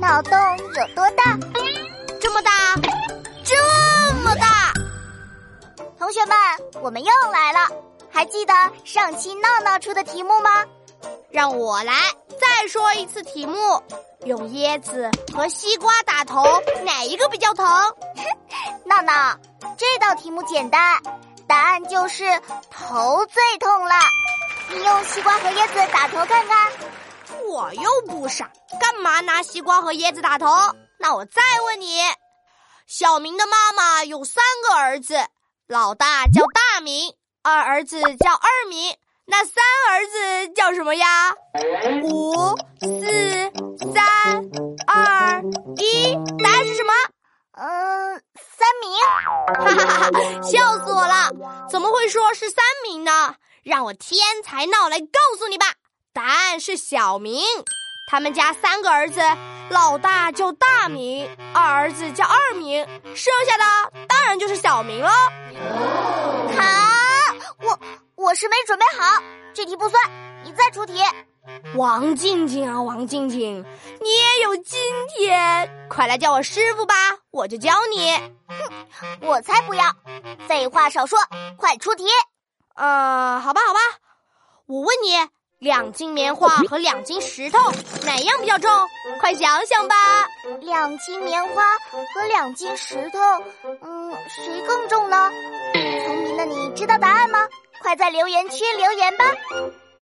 脑洞有多大？这么大，这么大！同学们，我们又来了，还记得上期闹闹出的题目吗？让我来再说一次题目：用椰子和西瓜打头，哪一个比较疼？闹闹，这道题目简单，答案就是头最痛了。你用西瓜和椰子打头看看。我又不傻，干嘛拿西瓜和椰子打头？那我再问你，小明的妈妈有三个儿子，老大叫大明，二儿子叫二明，那三儿子叫什么呀？五、四、三、二、一，答案是什么？嗯，三明。哈哈哈哈，笑死我了！怎么会说是三明呢？让我天才闹来告诉你吧。答案是小明，他们家三个儿子，老大叫大明，二儿子叫二明，剩下的当然就是小明了。好，我我是没准备好，这题不算，你再出题。王静静啊，王静静，你也有今天，快来叫我师傅吧，我就教你。哼，我才不要！废话少说，快出题。呃，好吧，好吧，我问你。两斤棉花和两斤石头，哪样比较重？快想想吧。两斤棉花和两斤石头，嗯，谁更重呢？聪明的你知道答案吗？快在留言区留言吧。